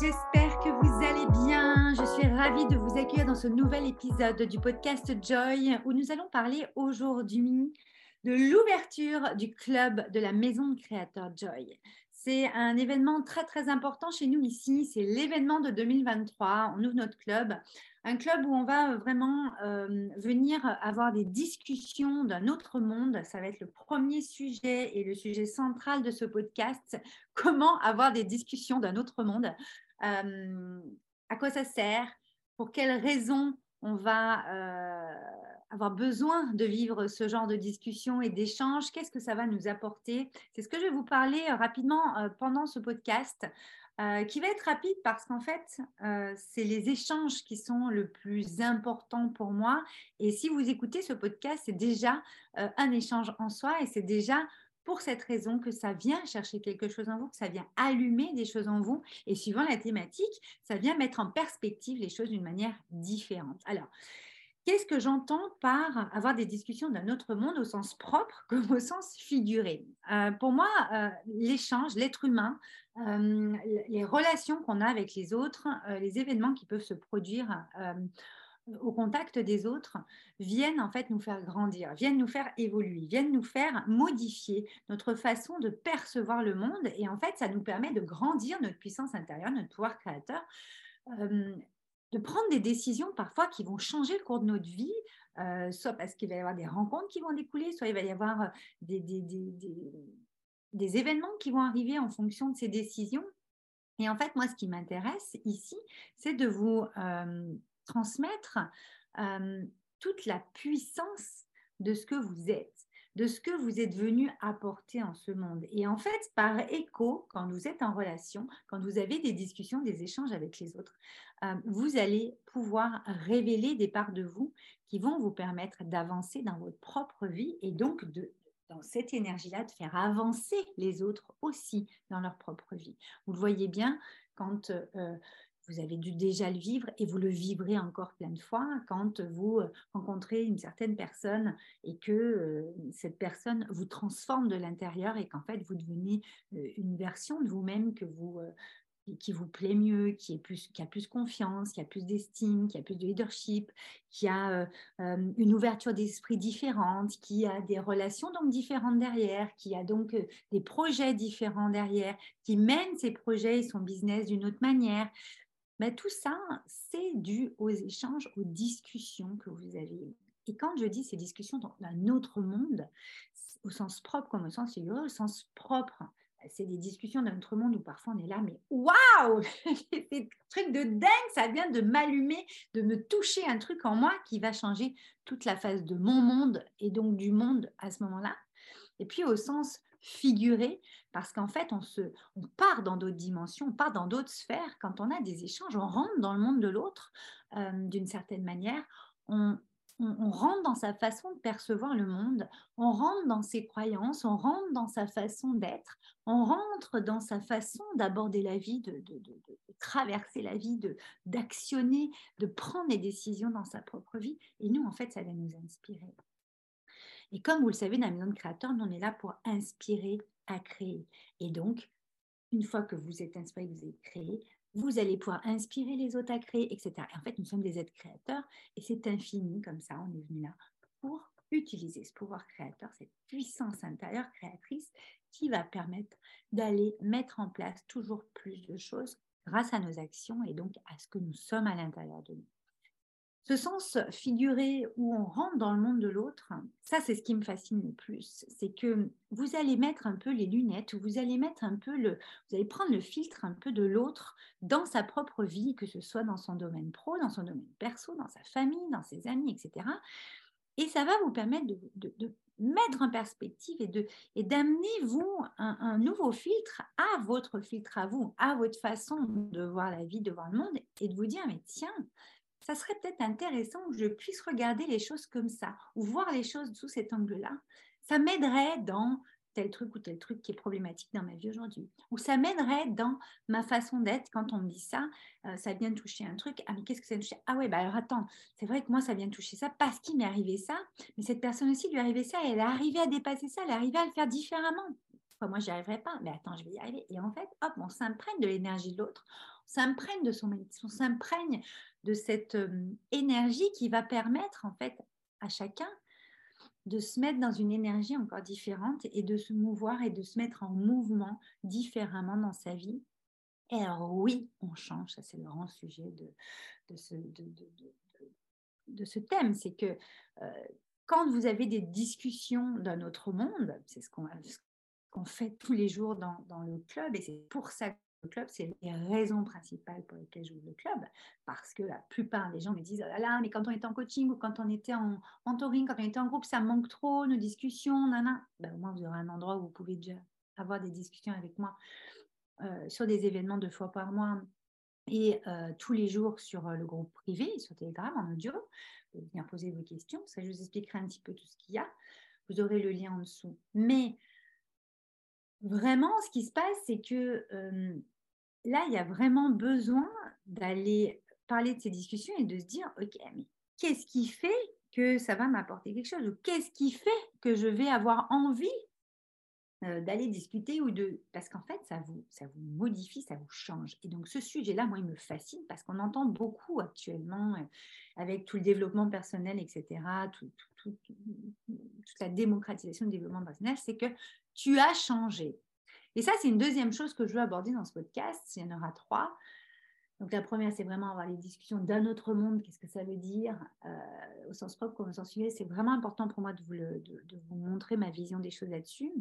j'espère que vous allez bien. Je suis ravie de vous accueillir dans ce nouvel épisode du podcast Joy où nous allons parler aujourd'hui de l'ouverture du club de la maison de créateur Joy. C'est un événement très très important chez nous ici. C'est l'événement de 2023. On ouvre notre club un club où on va vraiment euh, venir avoir des discussions d'un autre monde. Ça va être le premier sujet et le sujet central de ce podcast. Comment avoir des discussions d'un autre monde euh, À quoi ça sert? Pour quelles raisons on va euh, avoir besoin de vivre ce genre de discussion et d'échange? Qu'est-ce que ça va nous apporter? C'est ce que je vais vous parler rapidement pendant ce podcast. Euh, qui va être rapide parce qu'en fait, euh, c'est les échanges qui sont le plus important pour moi. Et si vous écoutez ce podcast, c'est déjà euh, un échange en soi et c'est déjà pour cette raison que ça vient chercher quelque chose en vous, que ça vient allumer des choses en vous. Et suivant la thématique, ça vient mettre en perspective les choses d'une manière différente. Alors, Qu'est-ce que j'entends par avoir des discussions d'un autre monde au sens propre comme au sens figuré? Euh, Pour moi, euh, l'échange, l'être humain, euh, les relations qu'on a avec les autres, les événements qui peuvent se produire au contact des autres viennent en fait nous faire grandir, viennent nous faire évoluer, viennent nous faire modifier notre façon de percevoir le monde et en fait ça nous permet de grandir notre puissance intérieure, notre pouvoir créateur de prendre des décisions parfois qui vont changer le cours de notre vie, euh, soit parce qu'il va y avoir des rencontres qui vont découler, soit il va y avoir euh, des, des, événements qui vont arriver en fonction de ces décisions. Et en fait, moi, ce qui m'intéresse ici, c'est de vous euh, transmettre toute la puissance de ce que vous êtes de ce que vous êtes venu apporter en ce monde. Et en fait, par écho, quand vous êtes en relation, quand vous avez des discussions, des échanges avec les autres, euh, vous allez pouvoir révéler des parts de vous qui vont vous permettre d'avancer dans votre propre vie et donc de, dans cette énergie-là, de faire avancer les autres aussi dans leur propre vie. Vous le voyez bien quand euh, vous avez dû déjà le vivre et vous le vivrez encore plein de fois quand vous euh, rencontrez une certaine personne et que euh, cette personne vous transforme de l'intérieur et qu'en fait vous devenez euh, une version de vous-même que vous qui vous plaît mieux, qui, a plus confiance, qui a plus d'estime, qui a plus de leadership, qui a une ouverture d'esprit différente, qui a des relations donc différentes derrière, qui a donc des projets différents derrière, qui mène ses projets et son business d'une autre manière. Mais tout ça, c'est dû aux échanges, aux discussions que vous avez Et quand je dis ces discussions dans un autre monde, au sens propre comme au sens figuré, au sens propre, c'est des discussions d'un autre monde où parfois on est là, mais waouh, c'est truc de dingue, ça vient de m'allumer, de me toucher un truc en moi qui va changer toute la phase de mon monde et donc du monde à ce moment-là. Et puis au sens figuré, parce qu'en fait, on, se, part dans d'autres dimensions, on part dans d'autres sphères. Quand on a des échanges, on rentre dans le monde de l'autre euh, d'une certaine manière. On, rentre dans sa façon de percevoir le monde, on rentre dans ses croyances, on rentre dans sa façon d'être, on rentre dans sa façon d'aborder la vie, de, de, traverser la vie, d'actionner, de prendre des décisions dans sa propre vie. Et nous, en fait, ça va nous inspirer. Et comme vous le savez, dans la maison de créateur, on est là pour inspirer à créer. Et donc, une fois que vous êtes inspiré, vous êtes créé, vous allez pouvoir inspirer les autres à créer, etc. Et en fait, nous sommes des êtres créateurs et c'est infini comme ça. On est venu là pour utiliser ce pouvoir créateur, cette puissance intérieure créatrice qui va permettre d'aller mettre en place toujours plus de choses grâce à nos actions et donc à ce que nous sommes à l'intérieur de nous. Ce sens figuré où on rentre dans le monde de l'autre, ça c'est ce qui me fascine le plus, c'est que vous allez mettre un peu les lunettes, vous allez mettre un peu le, vous allez prendre le filtre un peu de l'autre dans sa propre vie, que ce soit dans son domaine pro, dans son domaine perso, dans sa famille, dans ses amis, etc. Et ça va vous permettre de, mettre en perspective et, de, et d'amener vous un, un, nouveau filtre à votre filtre à vous, à votre façon de voir la vie, de voir le monde, et de vous dire, mais tiens, ça serait peut-être intéressant que je puisse regarder les choses comme ça ou voir les choses sous cet angle-là. Ça m'aiderait dans tel truc ou tel truc qui est problématique dans ma vie aujourd'hui. Ou ça m'aiderait dans ma façon d'être quand on me dit ça, euh, ça vient de toucher un truc. Ah mais qu'est-ce que ça vient toucher? Ah ouais, bah alors attends, c'est vrai que moi ça vient de toucher ça parce qu'il m'est arrivé ça, mais cette personne aussi lui est arrivé ça, et elle est arrivée à dépasser ça, elle est arrivée à le faire différemment. Pourquoi moi j'y arriverai pas. Mais attends, je vais y arriver. Et en fait, hop, on s'imprègne de l'énergie de l'autre, on s'imprègne de son méditation, on s'imprègne de cette énergie qui va permettre en fait à chacun de se mettre dans une énergie encore différente et de se mouvoir et de se mettre en mouvement différemment dans sa vie. Et alors oui, on change, ça c'est le grand sujet de, de, ce, de, ce, thème, c'est que quand vous avez des discussions d'un autre monde, c'est ce qu'on fait tous les jours dans, le club, et c'est pour ça le club, c'est les raisons principales pour lesquelles joue le club, parce que la plupart des gens me disent, oh là là, mais quand on était en coaching ou quand on était en mentoring, quand on était en groupe, ça manque trop, nos discussions, nana. Ben, au moins, vous aurez un endroit où vous pouvez déjà avoir des discussions avec moi euh, sur des événements deux fois par mois et euh, tous les jours sur euh, le groupe privé, sur Telegram, en audio. Vous pouvez venir poser vos questions, ça je vous expliquerai un petit peu tout ce qu'il y a. Vous aurez le lien en dessous. Mais vraiment, ce qui se passe, c'est que là, il y a vraiment besoin d'aller parler de ces discussions et de se dire, OK, mais qu'est-ce qui fait que ça va m'apporter quelque chose? Ou qu'est-ce qui fait que je vais avoir envie d'aller discuter ou de parce qu'en fait ça vous ça vous modifie ça vous change. Et donc ce sujet là moi il me fascine parce qu'on entend beaucoup actuellement avec tout le développement personnel etc toute la démocratisation du développement personnel c'est que tu as changé. Et ça, c'est une deuxième chose que je veux aborder dans ce podcast. Il y en aura trois. Donc la première, c'est vraiment avoir les discussions d'un autre monde. Qu'est-ce que ça veut dire euh, au sens propre comme au sens figuré C'est vraiment important pour moi de vous, de vous montrer ma vision des choses là-dessus.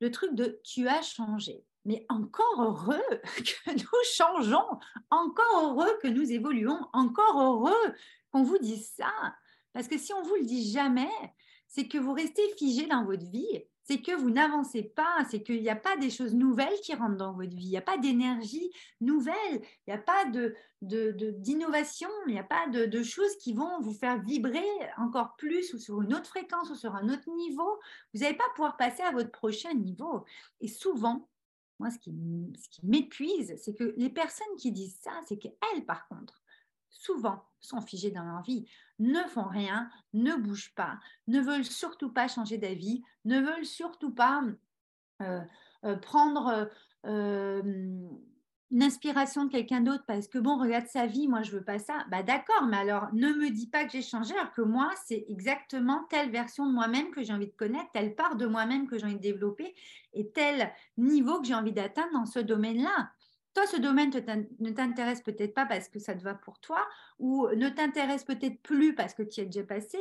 Le truc de tu as changé. Mais encore heureux que nous changeons, encore heureux que nous évoluons, encore heureux qu'on vous dise ça. Parce que si on vous le dit jamais, c'est que vous restez figé dans votre vie c'est que vous n'avancez pas, c'est qu'il n'y a pas des choses nouvelles qui rentrent dans votre vie, il n'y a pas d'énergie nouvelle, il n'y a pas d'innovation, de, il n'y a pas de, choses qui vont vous faire vibrer encore plus ou sur une autre fréquence ou sur un autre niveau. Vous n'allez pas pouvoir passer à votre prochain niveau. Et souvent, moi, ce qui, ce qui m'épuise, c'est que les personnes qui disent ça, c'est qu'elles, par contre, souvent sont figées dans leur vie, ne font rien, ne bougent pas, ne veulent surtout pas changer d'avis, ne veulent surtout pas euh, euh, prendre euh, une inspiration de quelqu'un d'autre parce que bon, regarde sa vie, moi je veux pas ça. Bah d'accord, mais alors ne me dis pas que j'ai changé alors que moi c'est exactement telle version de moi-même que j'ai envie de connaître, telle part de moi-même que j'ai envie de développer et tel niveau que j'ai envie d'atteindre dans ce domaine-là toi, ce domaine ne t'intéresse peut-être pas parce que ça te va pour toi, ou ne t'intéresse peut-être plus parce que tu y es déjà passé.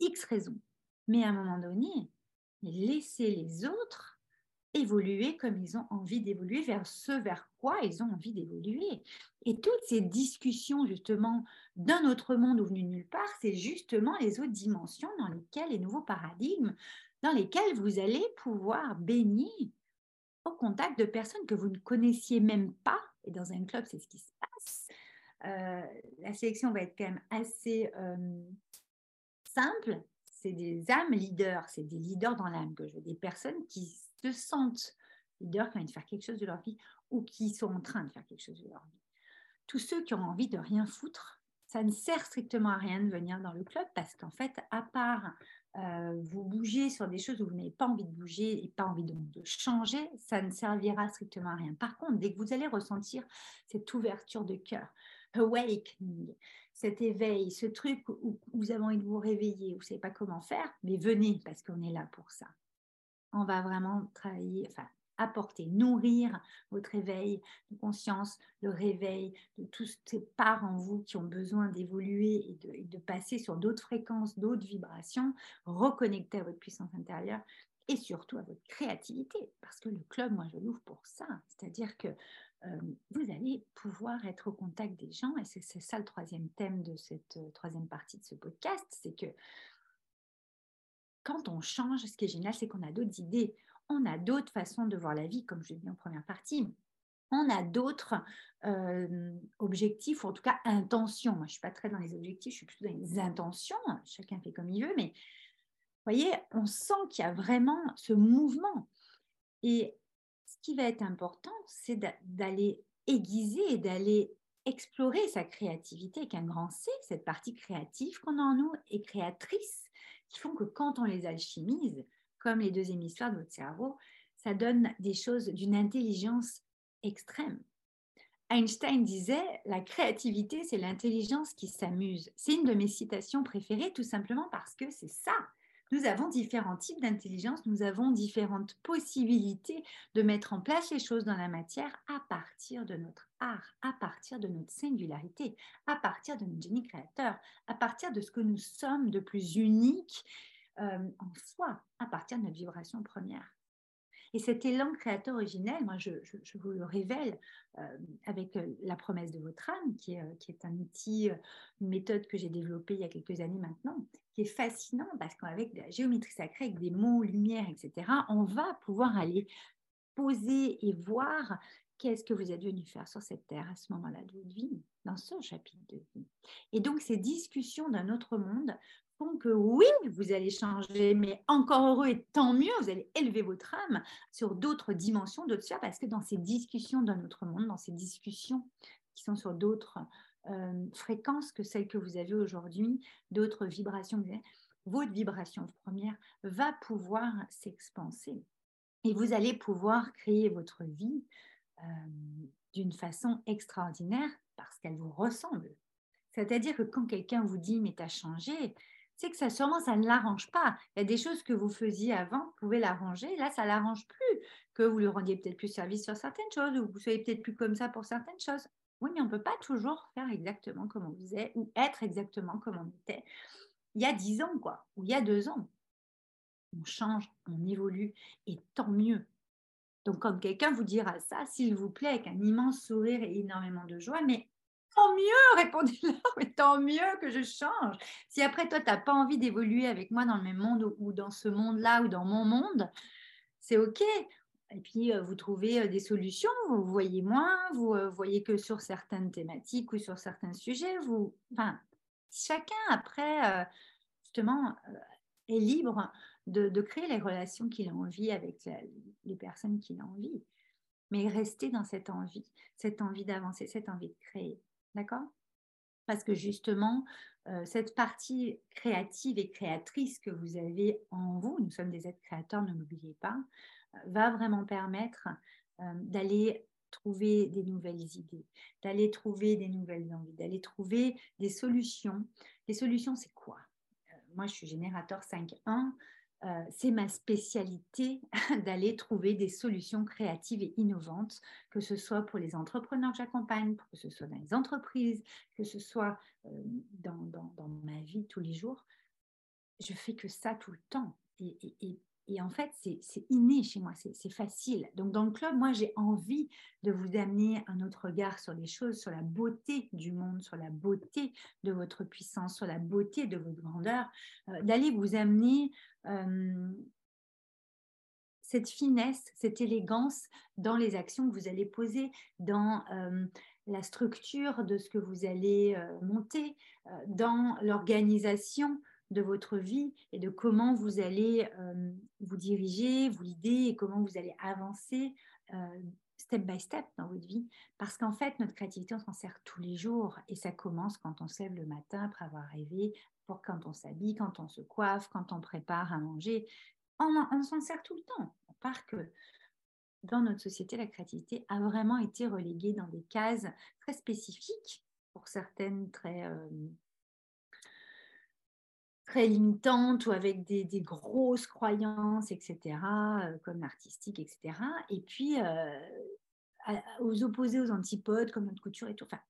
X raisons. Mais à un moment donné, laissez les autres évoluer comme ils ont envie d'évoluer vers ce vers quoi ils ont envie d'évoluer. Et toutes ces discussions justement d'un autre monde ou venu nulle part, c'est justement les autres dimensions dans lesquelles, les nouveaux paradigmes, dans lesquels vous allez pouvoir baigner au contact de personnes que vous ne connaissiez même pas. Et dans un club, c'est ce qui se passe. Euh, la sélection va être quand même assez euh, simple. C'est des âmes leaders, c'est des leaders dans l'âme que je veux, des personnes qui se sentent leaders, qui ont envie de faire quelque chose de leur vie ou qui sont en train de faire quelque chose de leur vie. Tous ceux qui ont envie de rien foutre, ça ne sert strictement à rien de venir dans le club parce qu'en fait, à part euh, vous bougez sur des choses où vous n'avez pas envie de bouger et pas envie de, changer, ça ne servira strictement à rien. Par contre, dès que vous allez ressentir cette ouverture de cœur, awakening, cet éveil, ce truc où vous avez envie de vous réveiller, vous ne savez pas comment faire, mais venez parce qu'on est là pour ça. On va vraiment travailler, enfin, apporter, nourrir votre éveil de conscience, le réveil de toutes ces parts en vous qui ont besoin d'évoluer et de, passer sur d'autres fréquences, d'autres vibrations, reconnecter à votre puissance intérieure et surtout à votre créativité. Parce que le club, moi, je l'ouvre pour ça. C'est-à-dire que euh, vous allez pouvoir être au contact des gens, et c'est ça le troisième thème de cette euh, troisième partie de ce podcast, c'est que quand on change, ce qui est génial, c'est qu'on a d'autres idées on a d'autres façons de voir la vie, comme je l'ai dit en première partie. On a d'autres euh, objectifs, ou en tout cas intentions. Moi, je ne suis pas très dans les objectifs, je suis plutôt dans les intentions. Chacun fait comme il veut, mais vous voyez, on sent qu'il y a vraiment ce mouvement. Et ce qui va être important, c'est d'aller aiguiser et d'aller explorer sa créativité avec un grand C, cette partie créative qu'on a en nous et créatrice, qui font que quand on les alchimise, comme les deux hémisphères de votre cerveau, ça donne des choses d'une intelligence extrême. Einstein disait, la créativité, c'est l'intelligence qui s'amuse. C'est une de mes citations préférées, tout simplement parce que c'est ça. Nous avons différents types d'intelligence, nous avons différentes possibilités de mettre en place les choses dans la matière à partir de notre art, à partir de notre singularité, à partir de notre génie créateur, à partir de ce que nous sommes de plus unique euh, en soi, à partir de notre vibration première. Et cet élan créateur originel, moi, je, vous le révèle euh, avec euh, la promesse de votre âme, qui est, un outil, une méthode que j'ai développée il y a quelques années maintenant, qui est fascinant parce qu'avec la géométrie sacrée, avec des mots, lumière, etc., on va pouvoir aller poser et voir qu'est-ce que vous êtes venu faire sur cette terre à ce moment-là de votre vie, dans ce chapitre de vie. Et donc, ces discussions d'un autre monde que oui, vous allez changer, mais encore heureux et tant mieux, vous allez élever votre âme sur d'autres dimensions, d'autres sphères, parce que dans ces discussions d'un autre monde, dans ces discussions qui sont sur d'autres euh, fréquences que celles que vous avez aujourd'hui, d'autres vibrations, votre vibration première va pouvoir s'expanser. Et vous allez pouvoir créer votre vie euh, d'une façon extraordinaire parce qu'elle vous ressemble. C'est-à-dire que quand quelqu'un vous dit mais tu as changé, c'est que ça sûrement ça ne l'arrange pas. Il y a des choses que vous faisiez avant, vous pouvez l'arranger. Là, ça l'arrange plus. Que vous lui rendiez peut-être plus service sur certaines choses, ou vous soyez peut-être plus comme ça pour certaines choses. Oui, mais on ne peut pas toujours faire exactement comme on faisait ou être exactement comme on était il y a dix ans, quoi, ou il y a deux ans. On change, on évolue, et tant mieux. Donc, comme quelqu'un vous dira ça, s'il vous plaît, avec un immense sourire et énormément de joie, mais tant mieux, répondez-leur, mais tant mieux que je change. Si après, toi, tu n'as pas envie d'évoluer avec moi dans le même monde ou dans ce monde-là ou dans mon monde, c'est OK. Et puis, euh, vous trouvez euh, des solutions, vous voyez moins, vous euh, voyez que sur certaines thématiques ou sur certains sujets, vous... Enfin, chacun, après, justement, est libre de, de, créer les relations qu'il a envie avec les personnes qu'il a envie. Mais rester dans cette envie, cette envie d'avancer, cette envie de créer. D'accord? Parce que justement, euh, cette partie créative et créatrice que vous avez en vous, nous sommes des êtres créateurs, ne l'oubliez pas, euh, va vraiment permettre euh, d'aller trouver des nouvelles idées, d'aller trouver des nouvelles envies, d'aller trouver des solutions. Les solutions, c'est quoi? Moi, je suis générateur 5.1. Euh, c'est ma spécialité d'aller trouver des solutions créatives et innovantes, que ce soit pour les entrepreneurs que j'accompagne, que ce soit dans les entreprises, que ce soit euh, dans, ma vie tous les jours. Je fais que ça tout le temps. et en fait, c'est inné chez moi, c'est facile. Donc, dans le club, moi, j'ai envie de vous amener un autre regard sur les choses, sur la beauté du monde, sur la beauté de votre puissance, sur la beauté de votre grandeur, euh, d'aller vous amener euh, cette finesse, cette élégance dans les actions que vous allez poser, dans euh, la structure de ce que vous allez monter, dans l'organisation de votre vie et de comment vous allez euh, vous diriger, vous guider et comment vous allez avancer euh, step by step dans votre vie. Parce qu'en fait, notre créativité, on s'en sert tous les jours et ça commence quand on se lève le matin après avoir rêvé, pour quand on s'habille, quand on se coiffe, quand on prépare à manger. On, on s'en sert tout le temps. À part que dans notre société, la créativité a vraiment été reléguée dans des cases très spécifiques, pour certaines très euh, très limitantes ou avec des, grosses croyances, etc., euh, comme artistique, etc. Et puis, euh, aux opposés, aux antipodes, comme notre couture et tout. Enfin,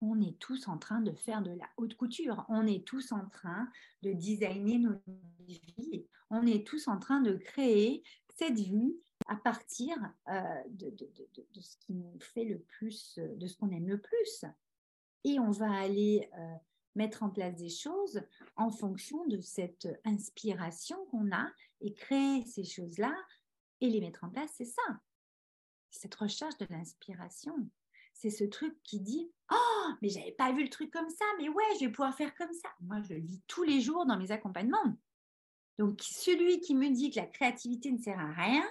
on est tous en train de faire de la haute couture. On est tous en train de designer nos vies. On est tous en train de créer cette vie à partir euh, de, ce qui nous fait le plus, de ce qu'on aime le plus. Et on va aller mettre en place des choses en fonction de cette inspiration qu'on a et créer ces choses-là et les mettre en place, c'est ça. Cette recherche de l'inspiration. C'est ce truc qui dit Oh, mais j'avais pas vu le truc comme ça, mais ouais, je vais pouvoir faire comme ça. Moi, je le vis tous les jours dans mes accompagnements. Donc, celui qui me dit que la créativité ne sert à rien,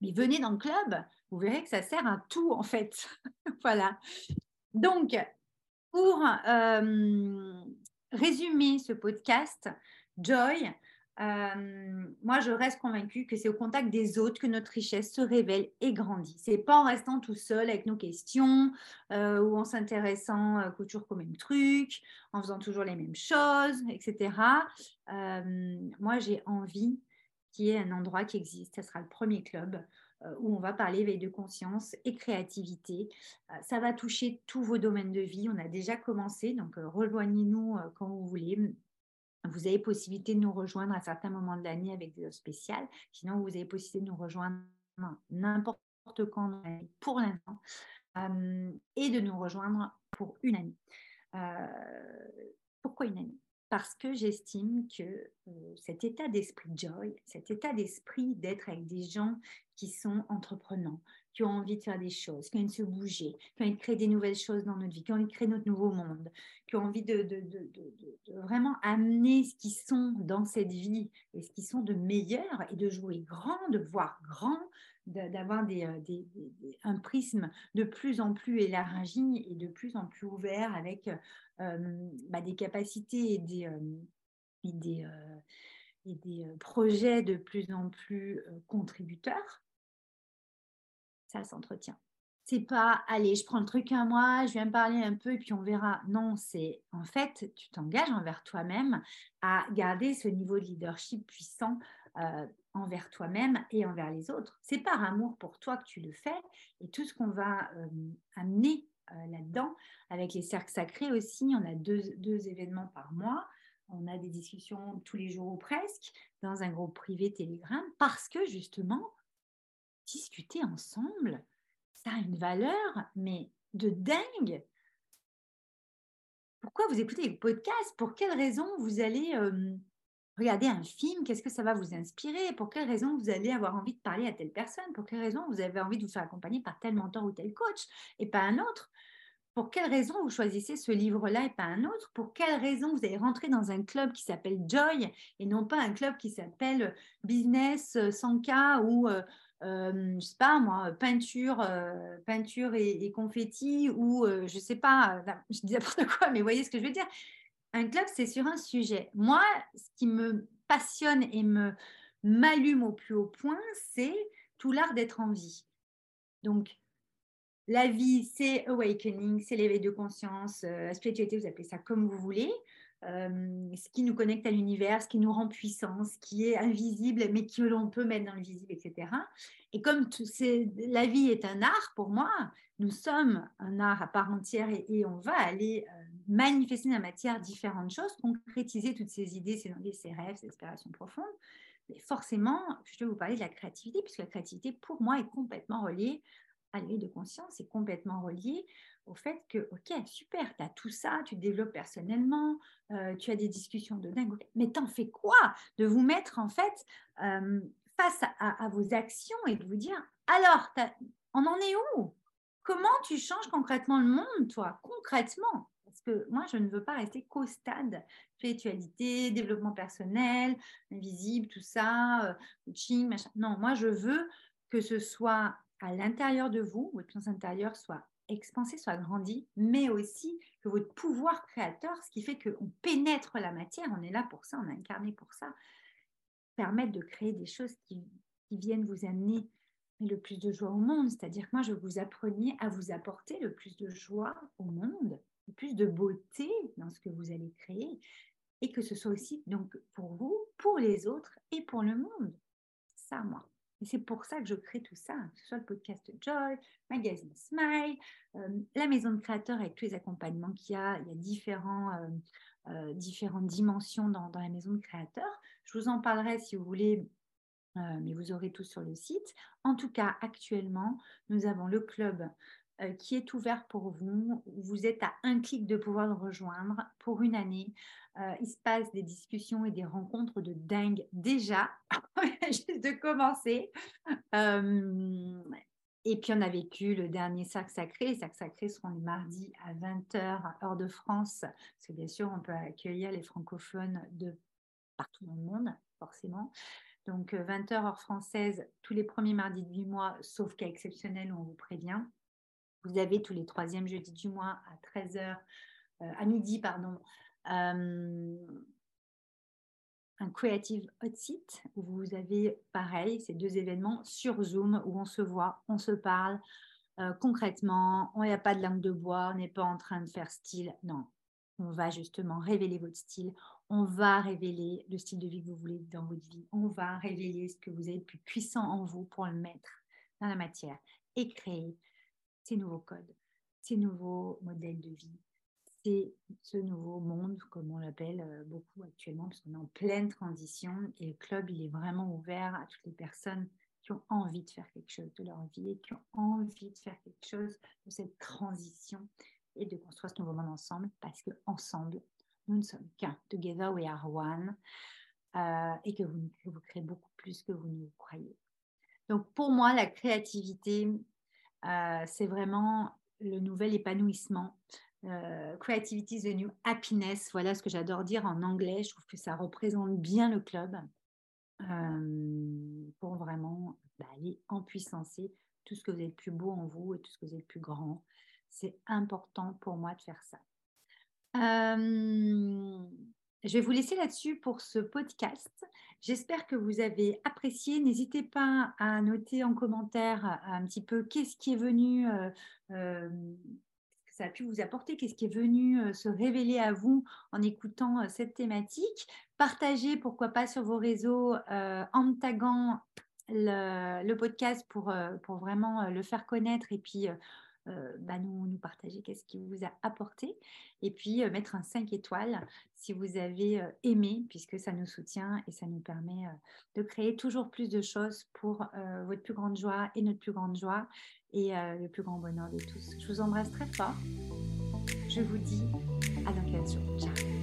mais venez dans le club, vous verrez que ça sert à tout en fait. voilà. Donc, pour euh, résumer ce podcast, Joy, euh, moi, je reste convaincue que c'est au contact des autres que notre richesse se révèle et grandit. C'est pas en restant tout seul avec nos questions euh, ou en s'intéressant toujours au même truc, en faisant toujours les mêmes choses, etc. moi, j'ai envie qu'il y ait un endroit qui existe. Ce sera le premier club où on va parler veille de conscience et créativité. ça va toucher tous vos domaines de vie. On a déjà commencé, donc rejoignez-nous quand vous voulez vous avez possibilité de nous rejoindre à certains moments de l'année avec des offres spéciales. Sinon, vous avez possibilité de nous rejoindre n'importe quand pour l'instant et de nous rejoindre pour une année. Euh, pourquoi une année? Parce que j'estime que euh, cet état d'esprit joy, cet état d'esprit d'être avec des gens qui sont entreprenants, qui ont envie de faire des choses, qui ont envie de se bouger, qui ont envie de créer des nouvelles choses dans notre vie, qui ont envie de créer notre nouveau monde, qui ont envie de, vraiment amener ce qu'ils sont dans cette vie et ce qu'ils sont de meilleur et de jouer grand, de voir grand, d'avoir euh, un prisme de plus en plus élargi et de plus en plus ouvert avec euh, bah, des capacités et des, euh, projets de plus en plus contributeurs ça s'entretient. C'est pas, allez, je prends le truc à moi, je viens parler un peu et puis on verra. Non, c'est en fait, tu t'engages envers toi-même à garder ce niveau de leadership puissant euh, envers toi-même et envers les autres. C'est par amour pour toi que tu le fais et tout ce qu'on va euh, amener euh, là-dedans, avec les cercles sacrés aussi, on a deux, deux événements par mois. On a des discussions tous les jours ou presque dans un groupe privé Telegram parce que justement, discuter ensemble, ça a une valeur, mais de dingue. Pourquoi vous écoutez les podcasts? Pour quelles raisons vous allez regarder un film? Qu'est-ce que ça va vous inspirer? Pour quelles raisons vous allez avoir envie de parler à telle personne? Pour quelles raisons vous avez envie de vous faire accompagner par tel mentor ou tel coach et pas un autre? Pour quelle raison vous choisissez ce livre-là et pas un autre? Pour quelle raison vous allez rentrer dans un club qui s'appelle Joy et non pas un club qui s'appelle Business 100K ou euh, je sais pas moi, peinture, euh, peinture et, confetti, ou euh, je sais pas, je dis n'importe quoi, mais voyez ce que je veux dire. Un club, c'est sur un sujet. Moi, ce qui me passionne et me m'allume au plus haut point, c'est tout l'art d'être en vie. Donc, la vie, c'est awakening, c'est l'éveil de conscience, la spiritualité, vous appelez ça comme vous voulez. Euh, ce qui nous connecte à l'univers, ce qui nous rend puissants, ce qui est invisible, mais que l'on peut mettre dans le visible, etc. Et comme la vie est un art pour moi, nous sommes un art à part entière et, on va aller euh, manifester dans la matière différentes choses, concrétiser toutes ces idées, ces envies, ces rêves, ces aspirations profondes. Mais forcément, je vais vous parler de la créativité, puisque la créativité, pour moi, est complètement reliée à l'éveil de conscience, est complètement reliée au fait que, ok, super, tu as tout ça, tu te développes personnellement, euh, tu as des discussions de dingue, mais t'en fais quoi de vous mettre en fait euh, face à, vos actions et de vous dire, alors, on en est où? Comment tu changes concrètement le monde, toi, concrètement! Parce que moi, je ne veux pas rester qu'au stade spiritualité, développement personnel, invisible, tout ça, euh, coaching, machin. Non, moi, je veux que ce soit à l'intérieur de vous, votre puissance intérieure soit expansé, soit grandi, mais aussi que votre pouvoir créateur, ce qui fait qu'on pénètre la matière, on est là pour ça, on est incarné pour ça, permettre de créer des choses qui, viennent vous amener le plus de joie au monde. C'est-à-dire que moi, je vous apprenais à vous apporter le plus de joie au monde, le plus de beauté dans ce que vous allez créer, et que ce soit aussi donc pour vous, pour les autres et pour le monde. Ça, moi. Et c'est pour ça que je crée tout ça, que ce soit le podcast Joy, Magazine Smile, euh, la maison de créateurs avec tous les accompagnements qu'il y a. Il y a différents, euh, euh, différentes dimensions dans, dans, la maison de créateurs. Je vous en parlerai si vous voulez, mais vous aurez tout sur le site. En tout cas, actuellement, nous avons le club qui est ouvert pour vous. Vous êtes à un clic de pouvoir le rejoindre pour une année. Euh, il se passe des discussions et des rencontres de dingue déjà, juste de commencer. Euh, et puis on a vécu le dernier sac sacré. Les sacs sacrés seront les mardis à 20h, heure de France, parce que bien sûr, on peut accueillir les francophones de partout dans le monde, forcément. Donc 20h heure française, tous les premiers mardis du mois, sauf cas exceptionnel, on vous prévient. Vous avez tous les troisièmes jeudis du mois à 13h, euh, à midi, pardon, euh, un Creative Hot Seat où vous avez pareil ces deux événements sur Zoom où on se voit, on se parle euh, concrètement, il n'y a pas de langue de bois, on n'est pas en train de faire style. Non, on va justement révéler votre style, on va révéler le style de vie que vous voulez dans votre vie, on va révéler ce que vous avez de plus puissant en vous pour le mettre dans la matière et créer ces nouveaux codes, ces nouveaux modèles de vie, c'est ce nouveau monde, comme on l'appelle euh, beaucoup actuellement, parce qu'on est en pleine transition et le club, il est vraiment ouvert à toutes les personnes qui ont envie de faire quelque chose de leur vie et qui ont envie de faire quelque chose de cette transition et de construire ce nouveau monde ensemble, parce que ensemble, nous ne sommes qu'un. Together we are one. Euh, et que vous, vous créez beaucoup plus que vous ne croyez. Donc pour moi, la créativité, euh, c'est vraiment le nouvel épanouissement. Euh, creativity is the new happiness, voilà ce que j'adore dire en anglais. Je trouve que ça représente bien le club pour vraiment bah, aller empuissancer tout ce que vous êtes plus beau en vous et tout ce que vous êtes plus grand. C'est important pour moi de faire ça. Je vais vous laisser là-dessus pour ce podcast. J'espère que vous avez apprécié. N'hésitez pas à noter en commentaire un petit peu qu'est-ce qui est venu, euh, ça a pu vous apporter, qu'est-ce qui est venu euh, se révéler à vous en écoutant euh, cette thématique. Partagez, pourquoi pas, sur vos réseaux euh, en taguant le, podcast pour, pour vraiment le faire connaître et puis bah, nous, partager qu'est-ce qui vous a apporté et puis mettre un 5 étoiles si vous avez aimé puisque ça nous soutient et ça nous permet de créer toujours plus de choses pour votre plus grande joie et notre plus grande joie et le plus grand bonheur de tous. Je vous embrasse très fort. Je vous dis à dans 15 jours. Ciao